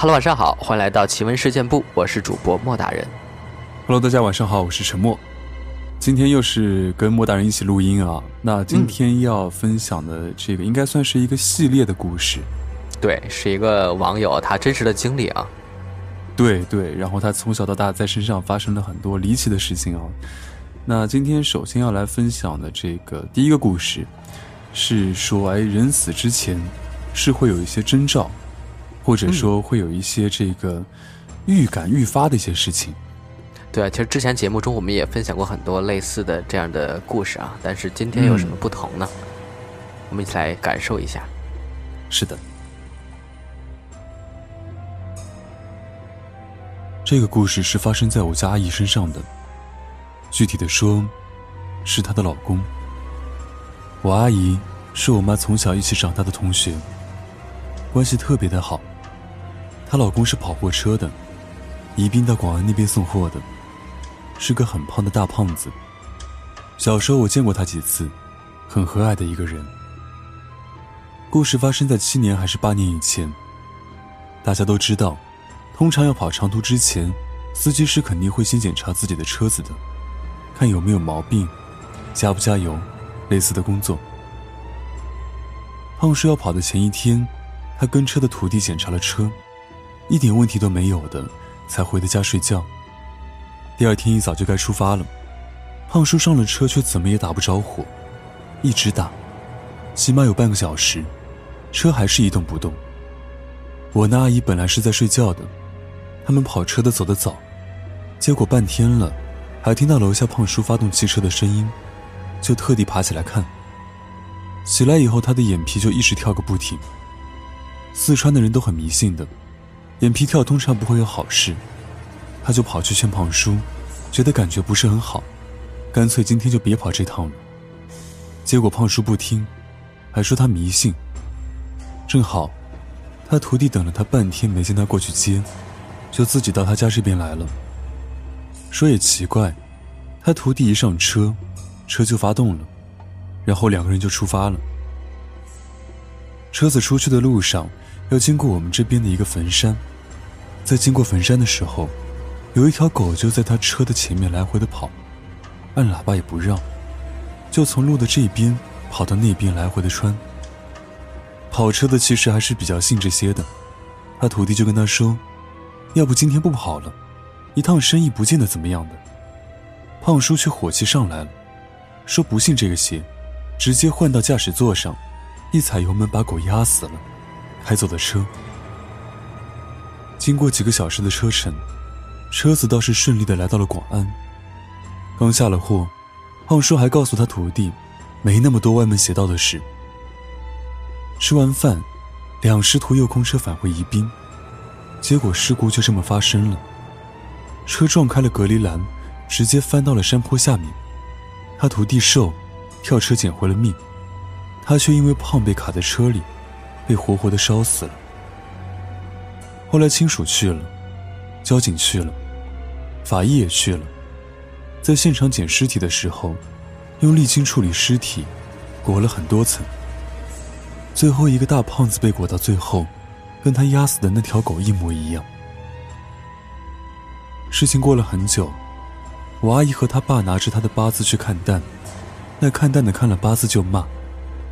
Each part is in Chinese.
Hello，晚上好，欢迎来到奇闻事件部，我是主播莫大人。Hello，大家晚上好，我是陈默。今天又是跟莫大人一起录音啊。那今天要分享的这个应该算是一个系列的故事。对，是一个网友他真实的经历啊。对对，然后他从小到大在身上发生了很多离奇的事情啊。那今天首先要来分享的这个第一个故事，是说哎，人死之前是会有一些征兆。或者说会有一些这个预感预发的一些事情。对啊，其实之前节目中我们也分享过很多类似的这样的故事啊，但是今天有什么不同呢？我们一起来感受一下。是的，这个故事是发生在我家阿姨身上的。具体的说，是她的老公。我阿姨是我妈从小一起长大的同学，关系特别的好。她老公是跑货车的，宜宾到广安那边送货的，是个很胖的大胖子。小时候我见过他几次，很和蔼的一个人。故事发生在七年还是八年以前。大家都知道，通常要跑长途之前，司机是肯定会先检查自己的车子的，看有没有毛病，加不加油，类似的工作。胖叔要跑的前一天，他跟车的徒弟检查了车。一点问题都没有的，才回的家睡觉。第二天一早就该出发了，胖叔上了车却怎么也打不着火，一直打，起码有半个小时，车还是一动不动。我那阿姨本来是在睡觉的，他们跑车的走得早，结果半天了，还听到楼下胖叔发动汽车的声音，就特地爬起来看。起来以后，他的眼皮就一直跳个不停。四川的人都很迷信的。眼皮跳通常不会有好事，他就跑去劝胖叔，觉得感觉不是很好，干脆今天就别跑这趟了。结果胖叔不听，还说他迷信。正好，他徒弟等了他半天没见他过去接，就自己到他家这边来了。说也奇怪，他徒弟一上车，车就发动了，然后两个人就出发了。车子出去的路上，要经过我们这边的一个坟山。在经过坟山的时候，有一条狗就在他车的前面来回的跑，按喇叭也不让，就从路的这边跑到那边来回的穿。跑车的其实还是比较信这些的，他徒弟就跟他说：“要不今天不跑了，一趟生意不见得怎么样的。”胖叔却火气上来了，说不信这个邪，直接换到驾驶座上，一踩油门把狗压死了，开走的车。经过几个小时的车程，车子倒是顺利的来到了广安。刚下了货，胖叔还告诉他徒弟，没那么多歪门邪道的事。吃完饭，两师徒又空车返回宜宾，结果事故就这么发生了。车撞开了隔离栏，直接翻到了山坡下面。他徒弟瘦，跳车捡回了命，他却因为胖被卡在车里，被活活的烧死了。后来亲属去了，交警去了，法医也去了，在现场捡尸体的时候，用沥青处理尸体，裹了很多层。最后一个大胖子被裹到最后，跟他压死的那条狗一模一样。事情过了很久，我阿姨和他爸拿着他的八字去看蛋，那看蛋的看了八字就骂：“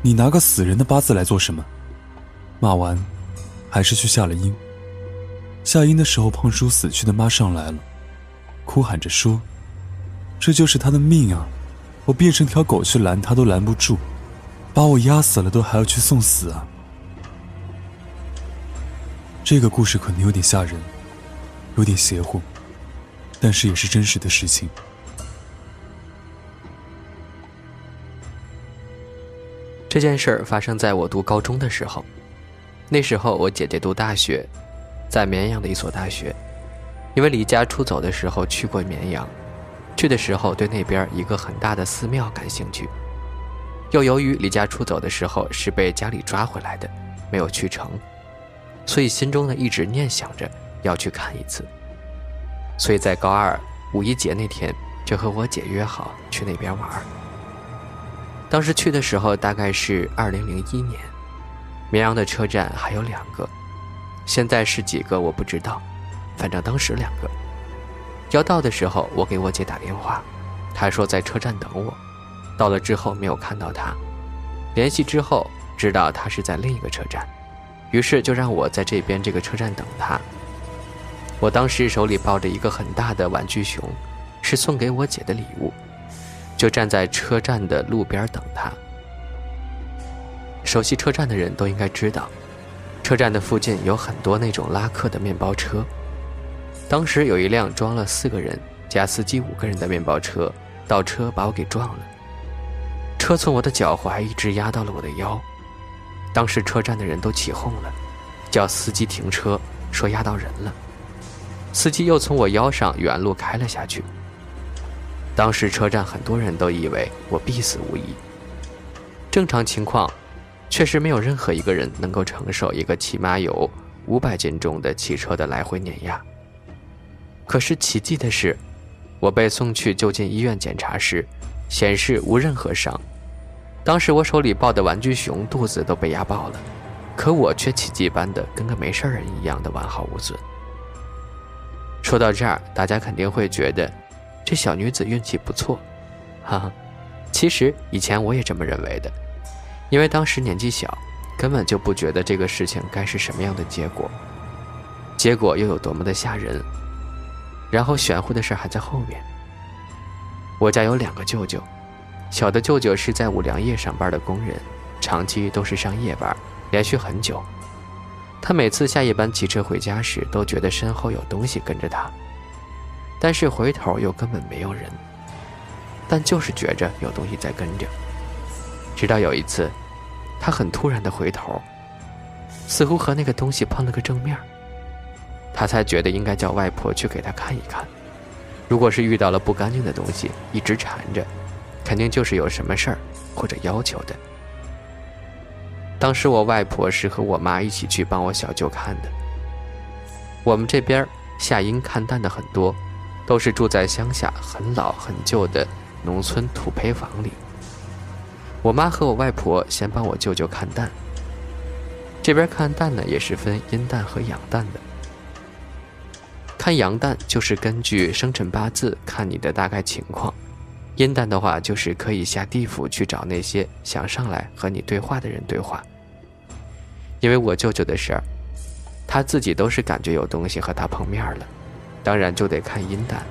你拿个死人的八字来做什么？”骂完，还是去下了阴。下阴的时候，胖叔死去的妈上来了，哭喊着说：“这就是他的命啊！我变成条狗去拦他都拦不住，把我压死了都还要去送死啊！”这个故事可能有点吓人，有点邪乎，但是也是真实的事情。这件事儿发生在我读高中的时候，那时候我姐姐读大学。在绵阳的一所大学，因为离家出走的时候去过绵阳，去的时候对那边一个很大的寺庙感兴趣，又由于离家出走的时候是被家里抓回来的，没有去成，所以心中呢一直念想着要去看一次，所以在高二五一节那天就和我姐约好去那边玩。当时去的时候大概是二零零一年，绵阳的车站还有两个。现在是几个我不知道，反正当时两个。要到的时候，我给我姐打电话，她说在车站等我。到了之后没有看到她，联系之后知道她是在另一个车站，于是就让我在这边这个车站等她。我当时手里抱着一个很大的玩具熊，是送给我姐的礼物，就站在车站的路边等她。熟悉车站的人都应该知道，车站的附近有很多那种拉客的面包车。当时有一辆装了四个人加司机五个人的面包车倒车把我给撞了，车从我的脚踝一直压到了我的腰。当时车站的人都起哄了，叫司机停车，说压到人了。司机又从我腰上原路开了下去。当时车站很多人都以为我必死无疑。正常情况，确实没有任何一个人能够承受一个起码有五百斤重的汽车的来回碾压。可是奇迹的是，我被送去就近医院检查时，显示无任何伤。当时我手里抱的玩具熊肚子都被压爆了，可我却奇迹般的跟个没事人一样的完好无损。说到这儿，大家肯定会觉得这小女子运气不错，哈哈。其实以前我也这么认为的，因为当时年纪小，根本就不觉得这个事情该是什么样的结果，结果又有多么的吓人。然后玄乎的事还在后面。我家有两个舅舅，小的舅舅是在五粮液上班的工人，长期都是上夜班，连续很久。他每次下夜班骑车回家时，都觉得身后有东西跟着他，但是回头又根本没有人，但就是觉着有东西在跟着。直到有一次，他很突然的回头，似乎和那个东西碰了个正面。他才觉得应该叫外婆去给他看一看。如果是遇到了不干净的东西，一直缠着，肯定就是有什么事儿或者要求的。当时我外婆是和我妈一起去帮我小舅看的。我们这边下阴看蛋的很多，都是住在乡下很老很旧的农村土坯房里。我妈和我外婆先帮我舅舅看蛋。这边看蛋呢，也是分阴蛋和阳蛋的。看阳蛋就是根据生辰八字看你的大概情况，阴蛋的话就是可以下地府去找那些想上来和你对话的人对话。因为我舅舅的事儿，他自己都是感觉有东西和他碰面了，当然就得看阴蛋，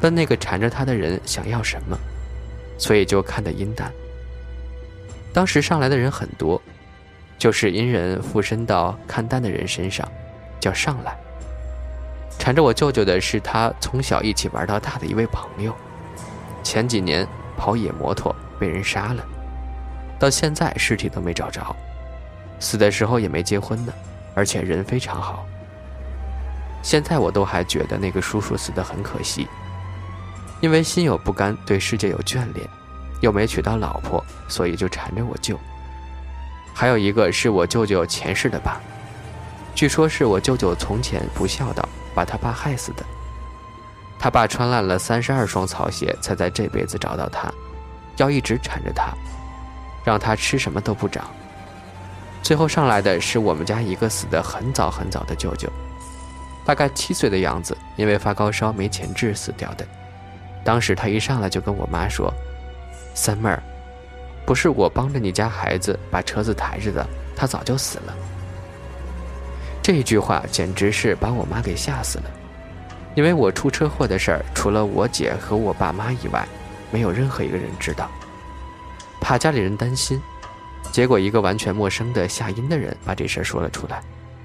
问那个缠着他的人想要什么，所以就看的阴蛋。当时上来的人很多，就是阴人附身到看蛋的人身上，叫上来。缠着我舅舅的是他从小一起玩到大的一位朋友，前几年跑野摩托被人杀了，到现在尸体都没找着，死的时候也没结婚呢，而且人非常好。现在我都还觉得那个叔叔死得很可惜，因为心有不甘，对世界有眷恋，又没娶到老婆，所以就缠着我舅。还有一个是我舅舅前世的爸，据说是我舅舅从前不孝道。把他爸害死的。他爸穿烂了三十二双草鞋，才在这辈子找到他，要一直缠着他，让他吃什么都不长。最后上来的是我们家一个死得很早很早的舅舅，大概七岁的样子，因为发高烧没钱治死掉的。当时他一上来就跟我妈说：“三妹儿，不是我帮着你家孩子把车子抬着的，他早就死了。”这句话简直是把我妈给吓死了，因为我出车祸的事儿，除了我姐和我爸妈以外，没有任何一个人知道。怕家里人担心，结果一个完全陌生的夏音的人把这事儿说了出来，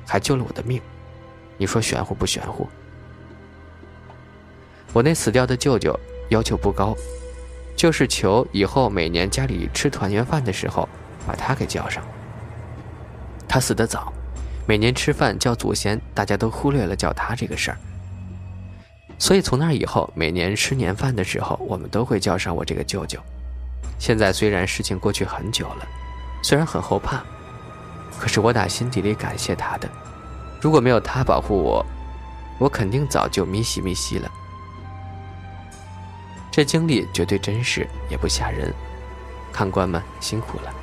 还救了我的命。你说玄乎不玄乎？我那死掉的舅舅要求不高，就是求以后每年家里吃团圆饭的时候，把他给叫上。他死得早。每年吃饭叫祖先，大家都忽略了叫他这个事儿。所以从那以后，每年吃年饭的时候，我们都会叫上我这个舅舅。现在虽然事情过去很久了，虽然很后怕，可是我打心底里感谢他的。如果没有他保护我，我肯定早就咪西咪西了。这经历绝对真实，也不吓人。看官们辛苦了。